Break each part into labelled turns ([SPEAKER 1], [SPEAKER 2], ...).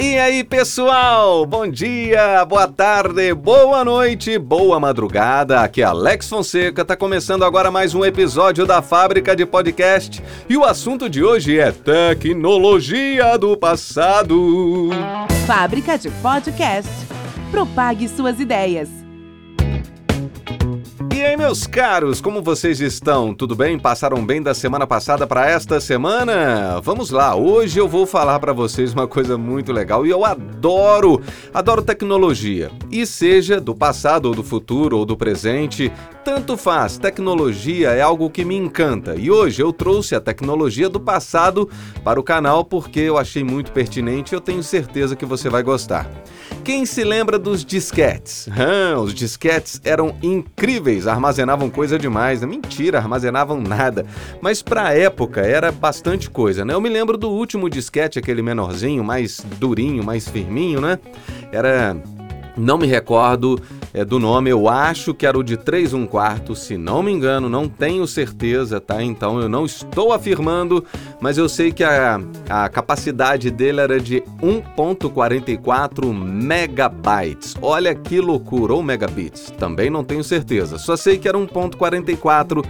[SPEAKER 1] E aí, pessoal? Bom dia, boa tarde, boa noite, boa madrugada. Aqui é Alex Fonseca, tá começando agora mais um episódio da Fábrica de Podcast. E o assunto de hoje é tecnologia do passado.
[SPEAKER 2] Fábrica de Podcast. Propague suas ideias.
[SPEAKER 1] E aí, meus caros, como vocês estão? Tudo bem? Passaram bem da semana passada para esta semana? Vamos lá, hoje eu vou falar para vocês uma coisa muito legal e eu adoro, adoro tecnologia. E seja do passado ou do futuro ou do presente, tanto faz, tecnologia é algo que me encanta. E hoje eu trouxe a tecnologia do passado para o canal porque eu achei muito pertinente e eu tenho certeza que você vai gostar. Quem se lembra dos disquetes? Os disquetes eram incríveis, armazenavam coisa demais. Mentira, armazenavam nada. Mas para a época era bastante coisa, né? Eu me lembro do último disquete, aquele menorzinho, mais durinho, mais firminho, né? Era não me recordo é, do nome, eu acho que era o de 3 1 quarto, se não me engano, não tenho certeza, tá? Então eu não estou afirmando, mas eu sei que a, a capacidade dele era de 1.44 megabytes. Olha que loucura, ou megabits, também não tenho certeza. Só sei que era 1.44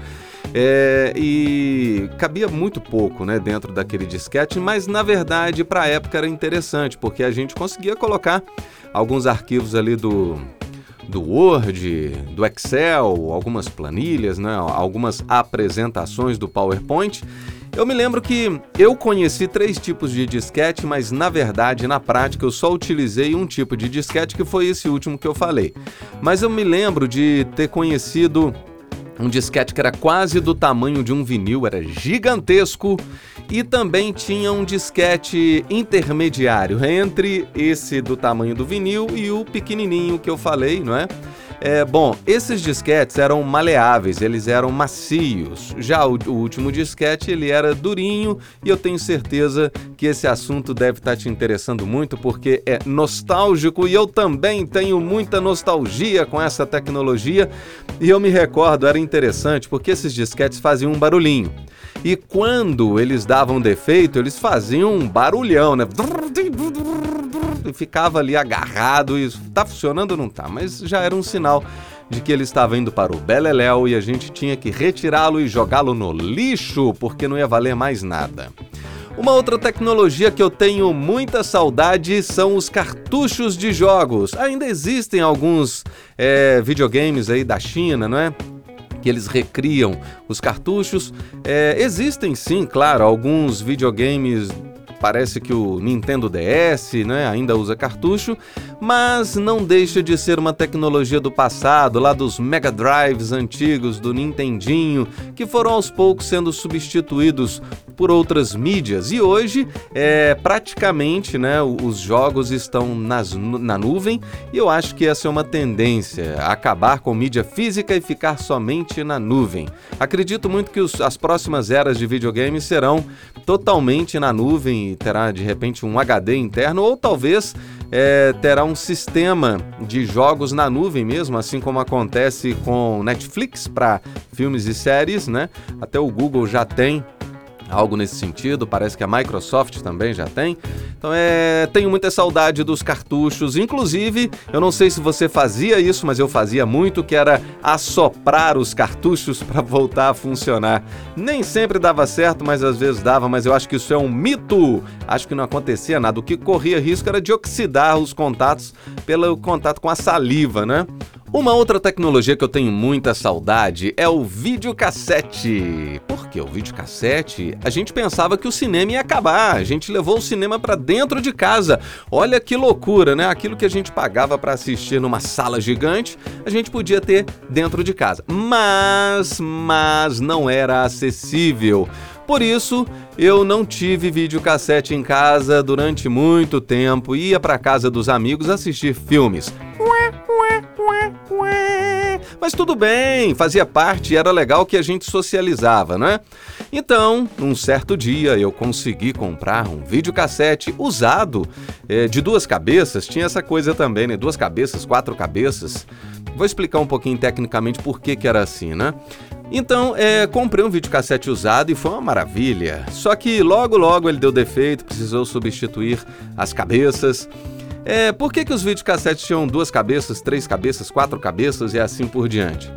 [SPEAKER 1] é, e cabia muito pouco né, dentro daquele disquete, mas na verdade para a época era interessante, porque a gente conseguia colocar alguns arquivos ali do, do Word, do Excel, algumas planilhas, né, algumas apresentações do PowerPoint. Eu me lembro que eu conheci três tipos de disquete, mas na verdade, na prática, eu só utilizei um tipo de disquete que foi esse último que eu falei. Mas eu me lembro de ter conhecido um disquete que era quase do tamanho de um vinil, era gigantesco, e também tinha um disquete intermediário entre esse do tamanho do vinil e o pequenininho que eu falei, não é? É, bom, esses disquetes eram maleáveis, eles eram macios. Já o, o, último disquete, ele era durinho e eu tenho certeza que esse assunto deve estar te interessando muito porque é nostálgico e eu também tenho muita nostalgia com essa tecnologia. E eu me recordo, era interessante porque esses disquetes faziam um barulhinho. E quando eles davam defeito, eles faziam um barulhão, né? E ficava ali agarrado e tá funcionando ou não tá, mas já era um sinal de que ele estava indo para o Beleléu e a gente tinha que retirá-lo e jogá-lo no lixo, porque não ia valer mais nada. Uma outra tecnologia que eu tenho muita saudade são os cartuchos de jogos. Ainda existem alguns é, videogames aí da China, não é? Que eles recriam os cartuchos. É, existem sim, claro, alguns videogames parece que o Nintendo DS né, ainda usa cartucho, mas não deixa de ser uma tecnologia do passado, lá dos Mega Drives antigos, do Nintendinho, que foram aos poucos sendo substituídos por outras mídias. E hoje, é, praticamente, né, os jogos estão nas, na nuvem e eu acho que essa é uma tendência, acabar com mídia física e ficar somente na nuvem. Acredito muito que os, as próximas eras de videogames serão totalmente na nuvem e terá de repente um HD interno ou talvez é, terá um sistema de jogos na nuvem mesmo, assim como acontece com Netflix para filmes e séries, né? Até o Google já tem algo nesse sentido. Parece que a Microsoft também já tem. Então é, tenho muita saudade dos cartuchos. Inclusive, eu não sei se você fazia isso, mas eu fazia muito, que era assoprar os cartuchos para voltar a funcionar. Nem sempre dava certo, mas às vezes dava. Mas eu acho que isso é um mito. Acho que não acontecia nada. O que corria risco era de oxidar os contatos pelo contato com a saliva, né? Uma outra tecnologia que eu tenho muita saudade é o videocassete. Por que o videocassete? A gente pensava que o cinema ia acabar, a gente levou o cinema para dentro de casa. Olha que loucura, né? Aquilo que a gente pagava para assistir numa sala gigante, a gente podia ter dentro de casa. Mas, mas não era acessível. Por isso, eu não tive videocassete em casa durante muito tempo, ia para casa dos amigos assistir filmes. Mas tudo bem, fazia parte, era legal que a gente socializava, né? Então, num certo dia, eu consegui comprar um videocassete usado é, de duas cabeças. Tinha essa coisa também, né? Duas cabeças, quatro cabeças. Vou explicar um pouquinho tecnicamente por que, que era assim, né? Então, é, comprei um videocassete usado e foi uma maravilha. Só que logo, logo ele deu defeito, precisou substituir as cabeças. É, por que, que os videocassetes tinham duas cabeças, três cabeças, quatro cabeças e assim por diante?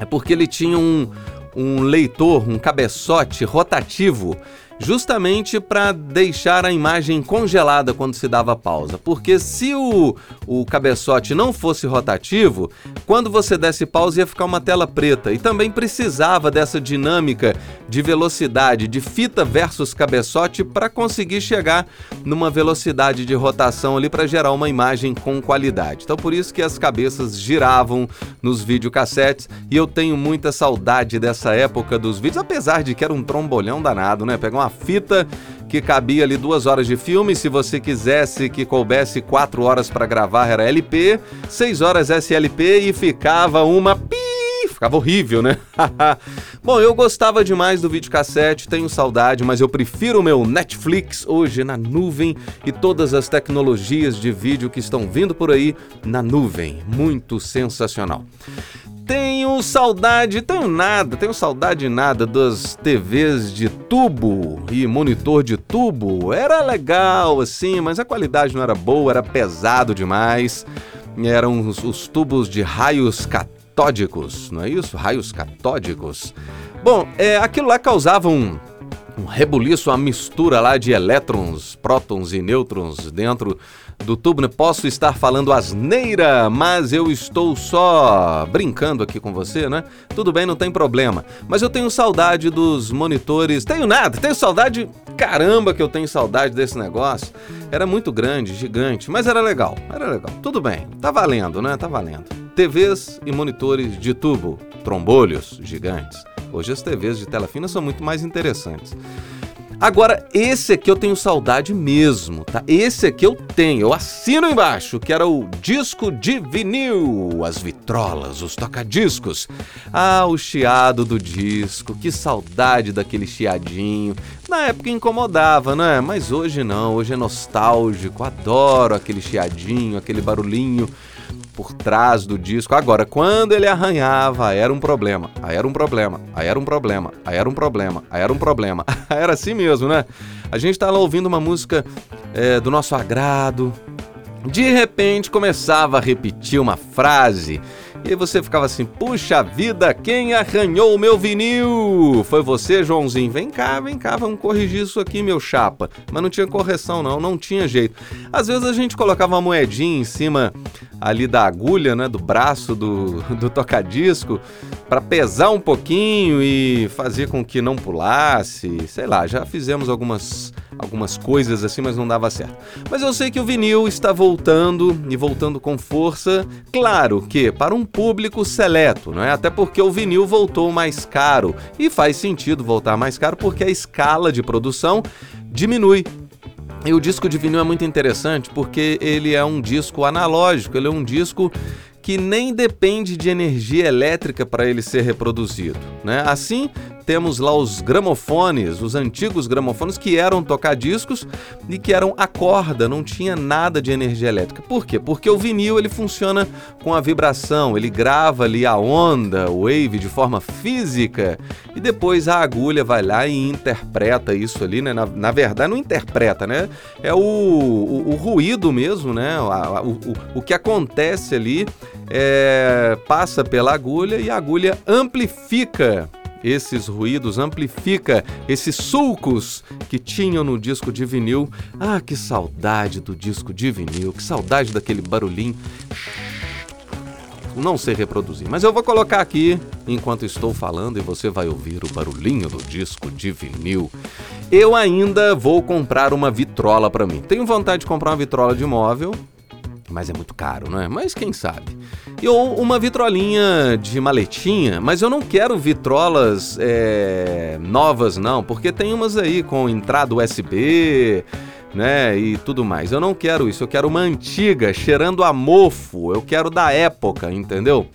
[SPEAKER 1] É porque ele tinha um, um leitor, um cabeçote rotativo justamente para deixar a imagem congelada quando se dava pausa. Porque se o, o cabeçote não fosse rotativo, quando você desse pausa ia ficar uma tela preta. E também precisava dessa dinâmica de velocidade de fita versus cabeçote para conseguir chegar numa velocidade de rotação ali para gerar uma imagem com qualidade. Então por isso que as cabeças giravam nos videocassetes e eu tenho muita saudade dessa época dos vídeos, apesar de que era um trombolhão danado, né? Pegar uma fita que cabia ali duas horas de filme. Se você quisesse que coubesse quatro horas para gravar, era LP, seis horas SLP e ficava uma pi ficava horrível, né? Bom, eu gostava demais do videocassete, tenho saudade, mas eu prefiro o meu Netflix hoje na nuvem e todas as tecnologias de vídeo que estão vindo por aí na nuvem. Muito sensacional. Tenho saudade, tenho nada, tenho saudade nada das TVs de tubo e monitor de tubo. Era legal assim, mas a qualidade não era boa, era pesado demais. Eram os, os tubos de raios catódicos, não é isso? Raios catódicos. Bom, é, aquilo lá causava um, um rebuliço, uma mistura lá de elétrons, prótons e nêutrons dentro do tubo, né? Posso estar falando asneira, mas eu estou só brincando aqui com você, né? Tudo bem, não tem problema. Mas eu tenho saudade dos monitores. Tenho nada, tenho saudade. Caramba, que eu tenho saudade desse negócio. Era muito grande, gigante, mas era legal. Era legal. Tudo bem, tá valendo, né? Tá valendo. TVs e monitores de tubo, trombolhos gigantes. Hoje as TVs de tela fina são muito mais interessantes. Agora, esse aqui eu tenho saudade mesmo, tá? Esse aqui eu tenho, eu assino embaixo, que era o disco de vinil, as vitrolas, os tocadiscos. Ah, o chiado do disco, que saudade daquele chiadinho. Na época incomodava, né? Mas hoje não, hoje é nostálgico, adoro aquele chiadinho, aquele barulhinho por trás do disco. Agora, quando ele arranhava, era um problema, aí era um problema, aí era um problema, aí era um problema, aí era um problema. era assim mesmo, né? A gente tá lá ouvindo uma música é, do nosso agrado, de repente começava a repetir uma frase e você ficava assim: puxa vida, quem arranhou o meu vinil? Foi você, Joãozinho? Vem cá, vem cá, vamos corrigir isso aqui, meu chapa. Mas não tinha correção, não, não tinha jeito. Às vezes a gente colocava uma moedinha em cima ali da agulha, né, do braço do, do tocadisco, para pesar um pouquinho e fazer com que não pulasse. Sei lá, já fizemos algumas, algumas coisas assim, mas não dava certo. Mas eu sei que o vinil está voltando e voltando com força. Claro que para um público seleto, não é? Até porque o vinil voltou mais caro e faz sentido voltar mais caro porque a escala de produção diminui. E o disco de vinil é muito interessante porque ele é um disco analógico, ele é um disco que nem depende de energia elétrica para ele ser reproduzido. Né? Assim, temos lá os gramofones, os antigos gramofones que eram tocar-discos e que eram a corda, não tinha nada de energia elétrica. Por quê? Porque o vinil ele funciona com a vibração, ele grava ali a onda, o wave de forma física e depois a agulha vai lá e interpreta isso ali, né? Na, na verdade, não interpreta, né? É o, o, o ruído mesmo, né? O, o, o que acontece ali é, passa pela agulha e a agulha amplifica esses ruídos, amplifica esses sulcos que tinham no disco de vinil. Ah, que saudade do disco de vinil, que saudade daquele barulhinho. Não sei reproduzir, mas eu vou colocar aqui enquanto estou falando e você vai ouvir o barulhinho do disco de vinil. Eu ainda vou comprar uma vitrola para mim. Tenho vontade de comprar uma vitrola de móvel, mas é muito caro, não é? Mas quem sabe? E ou uma vitrolinha de maletinha, mas eu não quero vitrolas é, novas, não, porque tem umas aí com entrada USB, né, e tudo mais. Eu não quero isso, eu quero uma antiga, cheirando a mofo, eu quero da época, entendeu?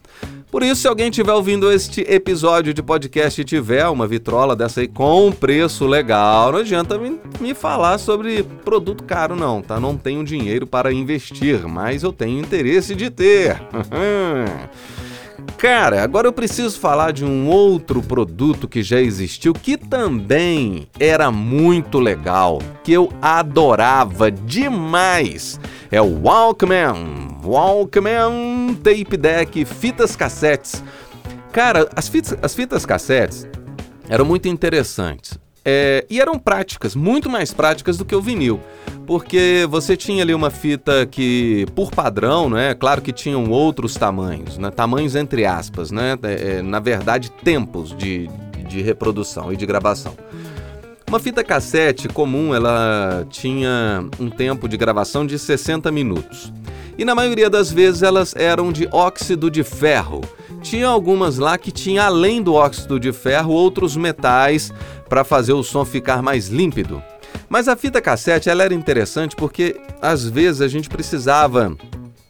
[SPEAKER 1] Por isso, se alguém estiver ouvindo este episódio de podcast e tiver uma vitrola dessa aí com preço legal, não adianta me, me falar sobre produto caro, não, tá? Não tenho dinheiro para investir, mas eu tenho interesse de ter. Cara, agora eu preciso falar de um outro produto que já existiu que também era muito legal, que eu adorava demais. É o Walkman. Walkman Tape Deck Fitas Cassetes. Cara, as fitas, as fitas cassetes eram muito interessantes. É, e eram práticas, muito mais práticas do que o vinil. Porque você tinha ali uma fita que, por padrão, né? Claro que tinham outros tamanhos, né? Tamanhos entre aspas, né? É, é, na verdade, tempos de, de reprodução e de gravação. Uma fita cassete comum, ela tinha um tempo de gravação de 60 minutos. E na maioria das vezes elas eram de óxido de ferro. Tinha algumas lá que tinha além do óxido de ferro outros metais para fazer o som ficar mais límpido. Mas a fita cassete ela era interessante porque às vezes a gente precisava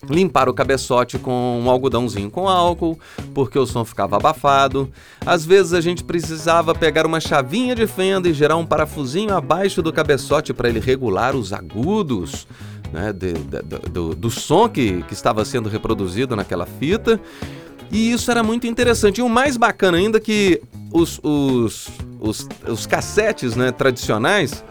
[SPEAKER 1] limpar o cabeçote com um algodãozinho com álcool, porque o som ficava abafado. Às vezes a gente precisava pegar uma chavinha de fenda e gerar um parafusinho abaixo do cabeçote para ele regular os agudos. Né, de, de, do, do som que, que estava sendo reproduzido naquela fita. E isso era muito interessante. E o mais bacana ainda que os, os, os, os cassetes né, tradicionais,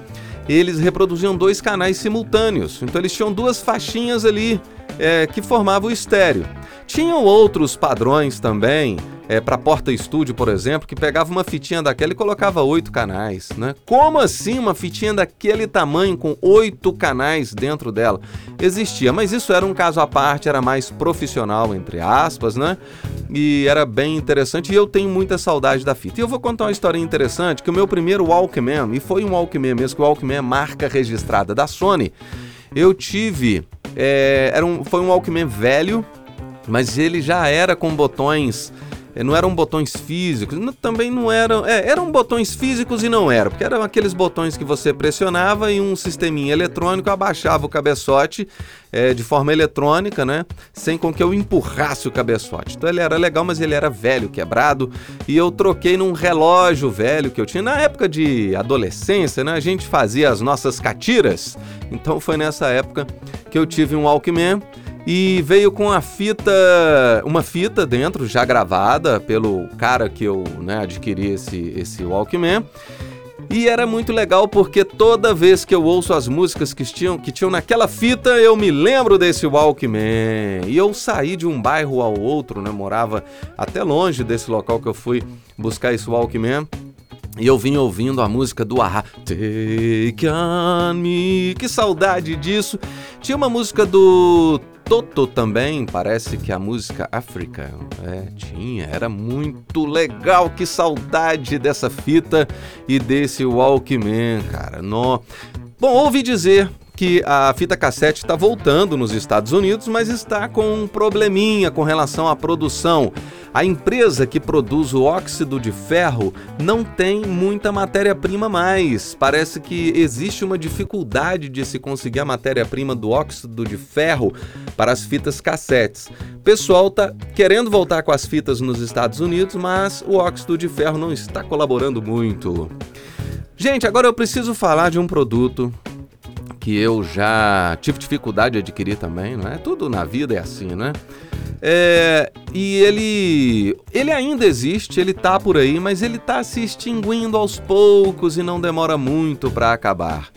[SPEAKER 1] eles reproduziam dois canais simultâneos. Então eles tinham duas faixinhas ali é, que formavam o estéreo. Tinham outros padrões também, é, para porta-estúdio, por exemplo, que pegava uma fitinha daquela e colocava oito canais, né? Como assim uma fitinha daquele tamanho com oito canais dentro dela? Existia, mas isso era um caso à parte, era mais profissional, entre aspas, né? E era bem interessante e eu tenho muita saudade da fita. E eu vou contar uma história interessante, que o meu primeiro Walkman, e foi um Walkman mesmo, que o Walkman é marca registrada da Sony, eu tive... É, era um, foi um Walkman velho, mas ele já era com botões não eram botões físicos, também não eram. É, eram botões físicos e não eram, porque eram aqueles botões que você pressionava e um sisteminha eletrônico abaixava o cabeçote é, de forma eletrônica, né? Sem com que eu empurrasse o cabeçote. Então ele era legal, mas ele era velho, quebrado, e eu troquei num relógio velho que eu tinha. Na época de adolescência, né? A gente fazia as nossas catiras. Então foi nessa época que eu tive um Walkman e veio com a fita, uma fita dentro, já gravada pelo cara que eu né, adquiri esse, esse Walkman. E era muito legal porque toda vez que eu ouço as músicas que tinham, que tinham naquela fita, eu me lembro desse Walkman. E eu saí de um bairro ao outro, né? Morava até longe desse local que eu fui buscar esse Walkman. E eu vim ouvindo a música do Ahá, Take On Me, que saudade disso. Tinha uma música do Toto também, parece que a música África, é, tinha, era muito legal, que saudade dessa fita e desse Walkman, cara. No... Bom, ouvi dizer que a fita cassete está voltando nos Estados Unidos, mas está com um probleminha com relação à produção. A empresa que produz o óxido de ferro não tem muita matéria-prima mais. Parece que existe uma dificuldade de se conseguir a matéria-prima do óxido de ferro para as fitas cassetes. O pessoal tá querendo voltar com as fitas nos Estados Unidos, mas o óxido de ferro não está colaborando muito. Gente, agora eu preciso falar de um produto que eu já tive dificuldade de adquirir também, não é? Tudo na vida é assim, né? É, e ele, ele ainda existe, ele tá por aí, mas ele tá se extinguindo aos poucos e não demora muito para acabar.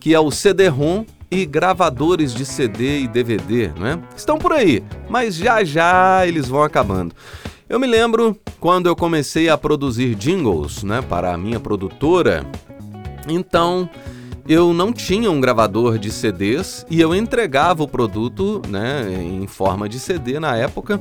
[SPEAKER 1] Que é o CD-ROM e gravadores de CD e DVD, né? Estão por aí, mas já já eles vão acabando. Eu me lembro quando eu comecei a produzir jingles, né, para a minha produtora. Então, eu não tinha um gravador de CDs e eu entregava o produto né, em forma de CD na época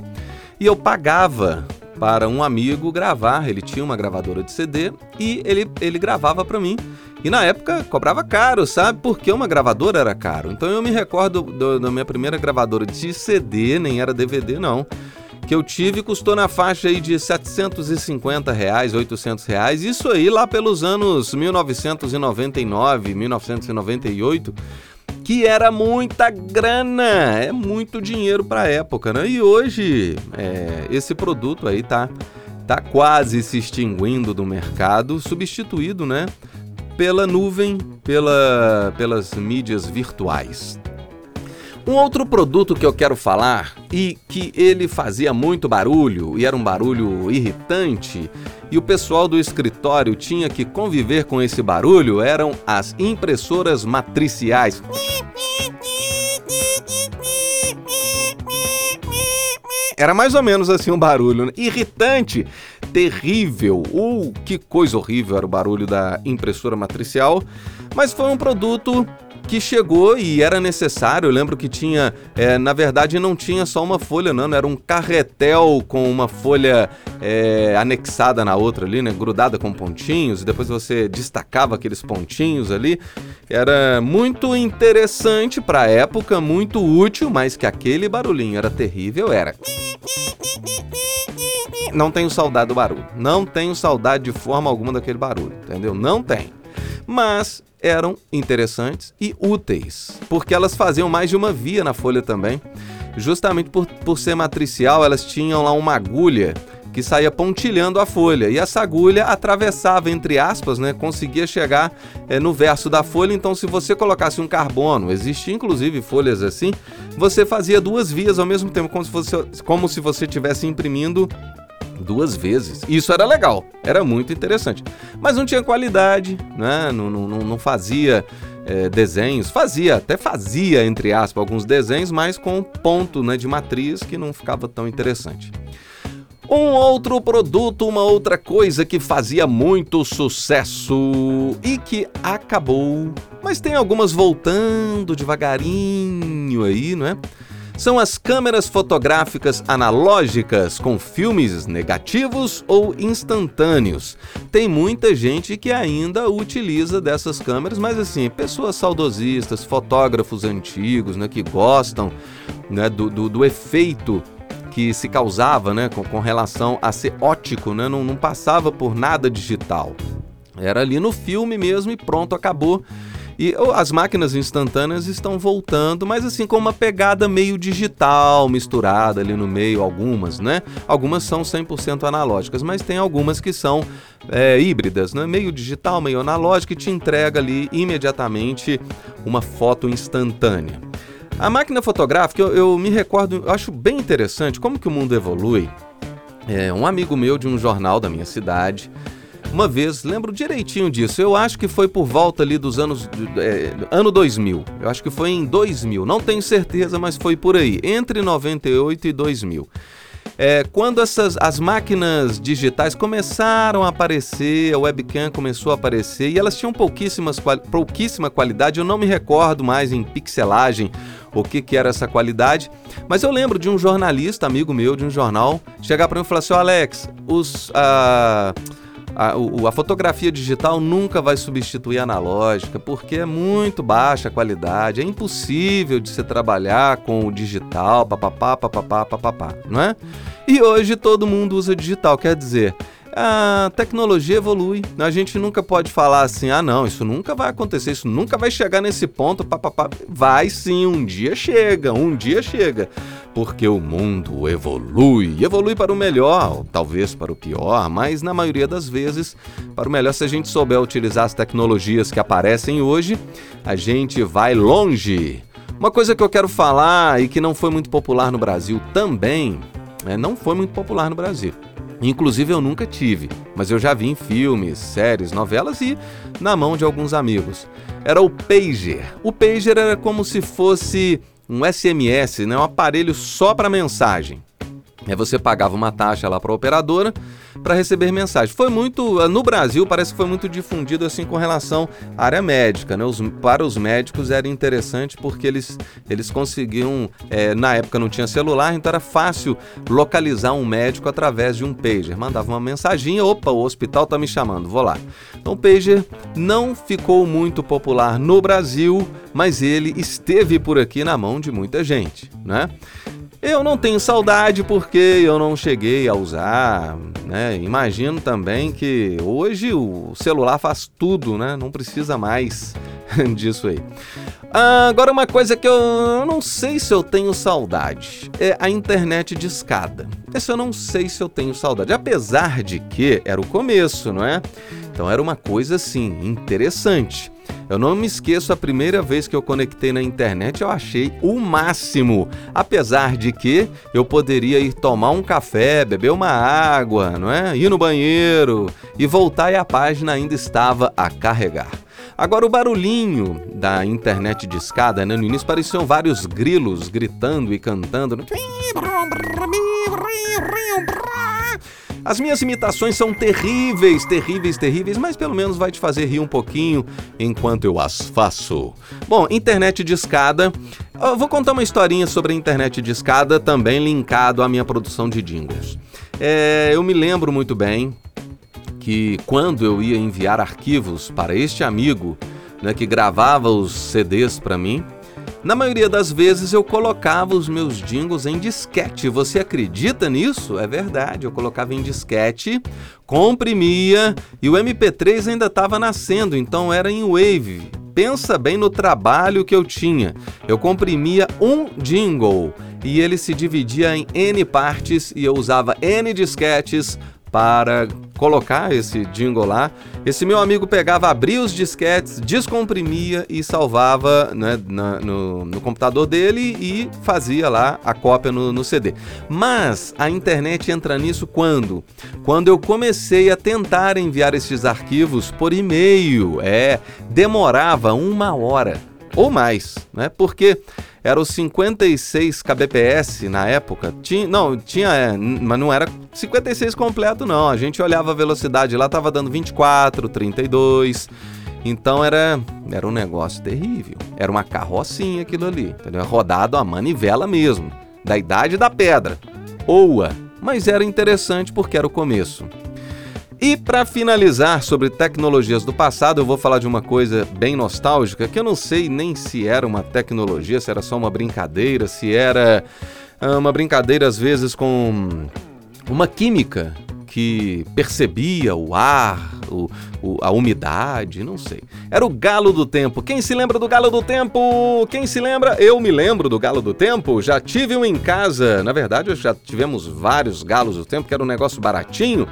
[SPEAKER 1] e eu pagava para um amigo gravar. Ele tinha uma gravadora de CD e ele, ele gravava para mim. E na época cobrava caro, sabe? Porque uma gravadora era caro. Então eu me recordo do, da minha primeira gravadora de CD, nem era DVD não que eu tive custou na faixa aí de 750 reais, 800 reais. Isso aí lá pelos anos 1999, 1998. que era muita grana, é muito dinheiro para a época, né? E hoje é, esse produto aí tá, tá quase se extinguindo do mercado, substituído, né? Pela nuvem, pela, pelas mídias virtuais. Um outro produto que eu quero falar e que ele fazia muito barulho e era um barulho irritante e o pessoal do escritório tinha que conviver com esse barulho eram as impressoras matriciais. Era mais ou menos assim um barulho, né? irritante, terrível. Uh, que coisa horrível era o barulho da impressora matricial. Mas foi um produto que chegou e era necessário. Eu lembro que tinha, é, na verdade, não tinha só uma folha, não, era um carretel com uma folha é, anexada na outra ali, né, grudada com pontinhos, e depois você destacava aqueles pontinhos ali. Era muito interessante para época, muito útil, mas que aquele barulhinho era terrível, era. Não tenho saudade do barulho. Não tenho saudade de forma alguma daquele barulho, entendeu? Não tem. Mas eram interessantes e úteis, porque elas faziam mais de uma via na folha também. Justamente por, por ser matricial, elas tinham lá uma agulha que saía pontilhando a folha e essa agulha atravessava entre aspas, né, conseguia chegar é, no verso da folha. Então, se você colocasse um carbono, existia inclusive folhas assim, você fazia duas vias ao mesmo tempo, como se, fosse, como se você estivesse imprimindo duas vezes. Isso era legal, era muito interessante. Mas não tinha qualidade, né? não, não, não fazia é, desenhos, fazia, até fazia, entre aspas, alguns desenhos, mas com ponto né, de matriz que não ficava tão interessante. Um outro produto, uma outra coisa que fazia muito sucesso e que acabou, mas tem algumas voltando devagarinho aí, não é? São as câmeras fotográficas analógicas com filmes negativos ou instantâneos. Tem muita gente que ainda utiliza dessas câmeras, mas assim, pessoas saudosistas, fotógrafos antigos, né, que gostam né, do, do, do efeito que se causava né, com, com relação a ser ótico, né, não, não passava por nada digital. Era ali no filme mesmo e pronto, acabou. E as máquinas instantâneas estão voltando, mas assim com uma pegada meio digital misturada ali no meio, algumas, né? Algumas são 100% analógicas, mas tem algumas que são é, híbridas, né? Meio digital, meio analógico e te entrega ali imediatamente uma foto instantânea. A máquina fotográfica, eu, eu me recordo, eu acho bem interessante como que o mundo evolui. É, um amigo meu de um jornal da minha cidade, uma vez, lembro direitinho disso, eu acho que foi por volta ali dos anos. É, ano 2000. Eu acho que foi em 2000, não tenho certeza, mas foi por aí, entre 98 e 2000. É, quando essas, as máquinas digitais começaram a aparecer, a webcam começou a aparecer e elas tinham pouquíssimas, pouquíssima qualidade, eu não me recordo mais em pixelagem o que, que era essa qualidade, mas eu lembro de um jornalista, amigo meu de um jornal, chegar para mim e falar assim: Alex, os. Uh, a, o, a fotografia digital nunca vai substituir a analógica, porque é muito baixa a qualidade, é impossível de se trabalhar com o digital, papapá, papapá, papapá, não é? E hoje todo mundo usa digital, quer dizer, a tecnologia evolui. A gente nunca pode falar assim, ah não, isso nunca vai acontecer, isso nunca vai chegar nesse ponto, papapá. Vai sim, um dia chega, um dia chega. Porque o mundo evolui, evolui para o melhor, talvez para o pior, mas na maioria das vezes para o melhor se a gente souber utilizar as tecnologias que aparecem hoje, a gente vai longe. Uma coisa que eu quero falar e que não foi muito popular no Brasil também, né, não foi muito popular no Brasil Inclusive eu nunca tive, mas eu já vi em filmes, séries, novelas e na mão de alguns amigos. Era o pager. O pager era como se fosse um SMS, né? um aparelho só para mensagem. Aí você pagava uma taxa lá para a operadora para receber mensagem. Foi muito, eh, no Brasil parece que foi muito difundido assim com relação à área médica, né? Os, para os médicos era interessante porque eles, eles conseguiam, é, na época não tinha celular, então era fácil localizar um médico através de um pager. Mandava uma mensaginha, opa, o hospital está me chamando, vou lá. Então o pager não ficou muito popular no Brasil, mas ele esteve por aqui na mão de muita gente, né? Eu não tenho saudade porque eu não cheguei a usar, né? Imagino também que hoje o celular faz tudo, né? Não precisa mais disso aí. Ah, agora uma coisa que eu não sei se eu tenho saudade é a internet de escada. Essa eu não sei se eu tenho saudade, apesar de que era o começo, não é? Então era uma coisa assim interessante. Eu não me esqueço a primeira vez que eu conectei na internet, eu achei o máximo. Apesar de que eu poderia ir tomar um café, beber uma água, não é? Ir no banheiro e voltar e a página ainda estava a carregar. Agora, o barulhinho da internet de escada, né? No início pareciam vários grilos gritando e cantando. As minhas imitações são terríveis, terríveis, terríveis, mas pelo menos vai te fazer rir um pouquinho enquanto eu as faço. Bom, internet de escada. Eu vou contar uma historinha sobre a internet de escada, também linkado à minha produção de jingles. É, eu me lembro muito bem que quando eu ia enviar arquivos para este amigo né, que gravava os CDs para mim, na maioria das vezes eu colocava os meus jingles em disquete. Você acredita nisso? É verdade, eu colocava em disquete, comprimia e o MP3 ainda estava nascendo, então era em Wave. Pensa bem no trabalho que eu tinha. Eu comprimia um jingle e ele se dividia em N partes e eu usava N disquetes para colocar esse jingle lá. Esse meu amigo pegava, abria os disquetes, descomprimia e salvava né, na, no, no, computador dele e fazia lá a cópia no, no CD. Mas a internet entra nisso quando? Quando eu comecei a tentar enviar esses arquivos por e-mail. É, demorava uma hora ou mais, né? Porque era o 56 kbps na época. Tinha, não, tinha, é, mas não era 56 completo não. A gente olhava a velocidade lá, tava dando 24, 32. Então era, era um negócio terrível. Era uma carrocinha aquilo ali, entendeu? Rodado a manivela mesmo, da idade da pedra. Oa, mas era interessante porque era o começo. E para finalizar sobre tecnologias do passado, eu vou falar de uma coisa bem nostálgica, que eu não sei nem se era uma tecnologia, se era só uma brincadeira, se era ah, uma brincadeira às vezes com uma química que percebia o ar, o, o, a umidade, não sei. Era o galo do tempo. Quem se lembra do galo do tempo? Quem se lembra? Eu me lembro do galo do tempo. Já tive um em casa. Na verdade, já tivemos vários galos do tempo, que era um negócio baratinho.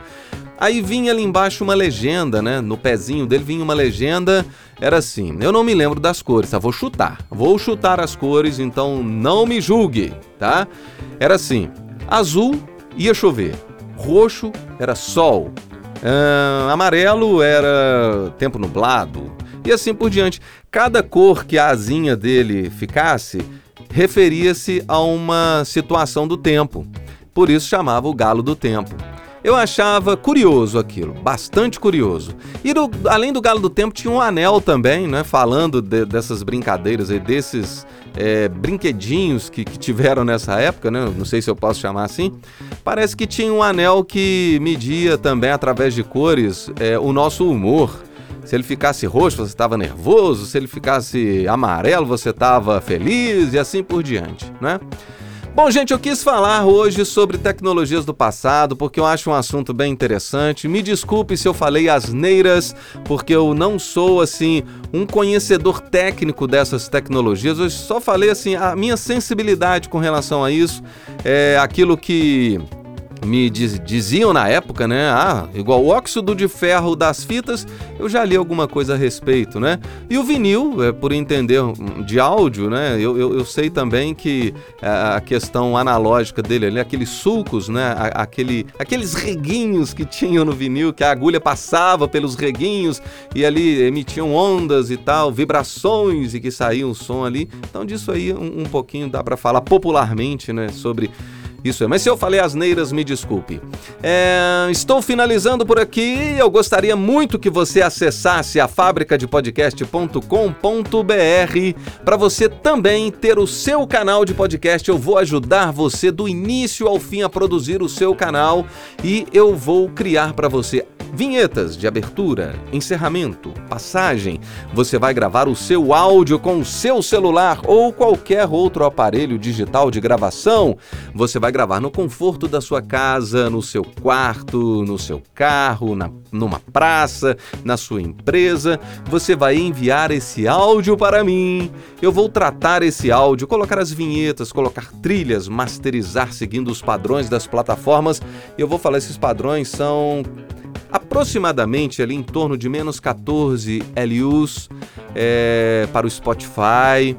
[SPEAKER 1] Aí vinha ali embaixo uma legenda, né? No pezinho dele vinha uma legenda, era assim. Eu não me lembro das cores, tá? Vou chutar. Vou chutar as cores, então não me julgue, tá? Era assim: azul ia chover, roxo era sol, uh, amarelo era tempo nublado e assim por diante. Cada cor que a asinha dele ficasse referia-se a uma situação do tempo. Por isso chamava o galo do tempo. Eu achava curioso aquilo, bastante curioso. E do, além do Galo do Tempo, tinha um anel também, né? Falando de, dessas brincadeiras e desses é, brinquedinhos que, que, tiveram nessa época, né? Não sei se eu posso chamar assim. Parece que tinha um anel que media também, através de cores, é, o nosso humor. Se ele ficasse roxo, você estava nervoso. Se ele ficasse amarelo, você estava feliz e assim por diante, né? Bom, gente, eu quis falar hoje sobre tecnologias do passado porque eu acho um assunto bem interessante. Me desculpe se eu falei asneiras, porque eu não sou assim um conhecedor técnico dessas tecnologias. Eu só falei assim a minha sensibilidade com relação a isso, é aquilo que me diz, diziam na época, né? Ah, igual o óxido de ferro das fitas, eu já li alguma coisa a respeito, né? E o vinil, é, por entender de áudio, né? Eu, eu, eu sei também que é, a questão analógica dele, ali, aqueles sulcos, né? Aquele, aqueles reguinhos que tinham no vinil, que a agulha passava pelos reguinhos e ali emitiam ondas e tal, vibrações e que saía um som ali. Então disso aí um, um pouquinho dá para falar popularmente, né? Sobre isso é, mas se eu falei asneiras, me desculpe. É, estou finalizando por aqui. Eu gostaria muito que você acessasse a fabricadepodcast.com.br para você também ter o seu canal de podcast. Eu vou ajudar você do início ao fim a produzir o seu canal e eu vou criar para você vinhetas de abertura, encerramento, passagem. Você vai gravar o seu áudio com o seu celular ou qualquer outro aparelho digital de gravação. Você vai gravar no conforto da sua casa, no seu quarto, no seu carro, na, numa praça, na sua empresa. Você vai enviar esse áudio para mim. Eu vou tratar esse áudio, colocar as vinhetas, colocar trilhas, masterizar seguindo os padrões das plataformas. Eu vou falar esses padrões são aproximadamente ali em torno de menos 14 LUs é, para o Spotify,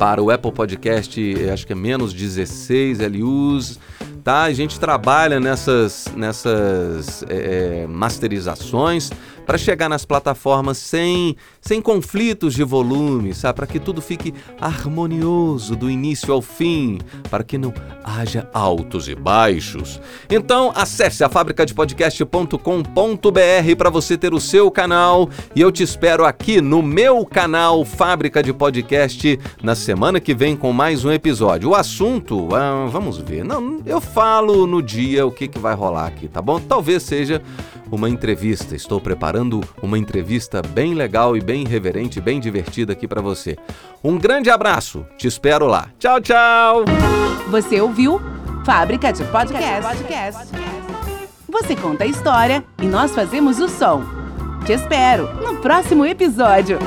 [SPEAKER 1] para o Apple Podcast, acho que é menos 16 LUs. Tá? A gente trabalha nessas, nessas é, masterizações para chegar nas plataformas sem, sem conflitos de volume, sabe? Para que tudo fique harmonioso do início ao fim, para que não haja altos e baixos. Então, acesse a fabricadepodcast.com.br para você ter o seu canal e eu te espero aqui no meu canal Fábrica de Podcast na semana que vem com mais um episódio. O assunto, ah, vamos ver. Não, eu falo no dia o que, que vai rolar aqui, tá bom? Talvez seja uma entrevista. Estou preparando uma entrevista bem legal e bem reverente, bem divertida aqui para você. Um grande abraço, te espero lá. Tchau, tchau.
[SPEAKER 2] Você ouviu Fábrica de Podcast. Podcast. Você conta a história e nós fazemos o som. Te espero no próximo episódio.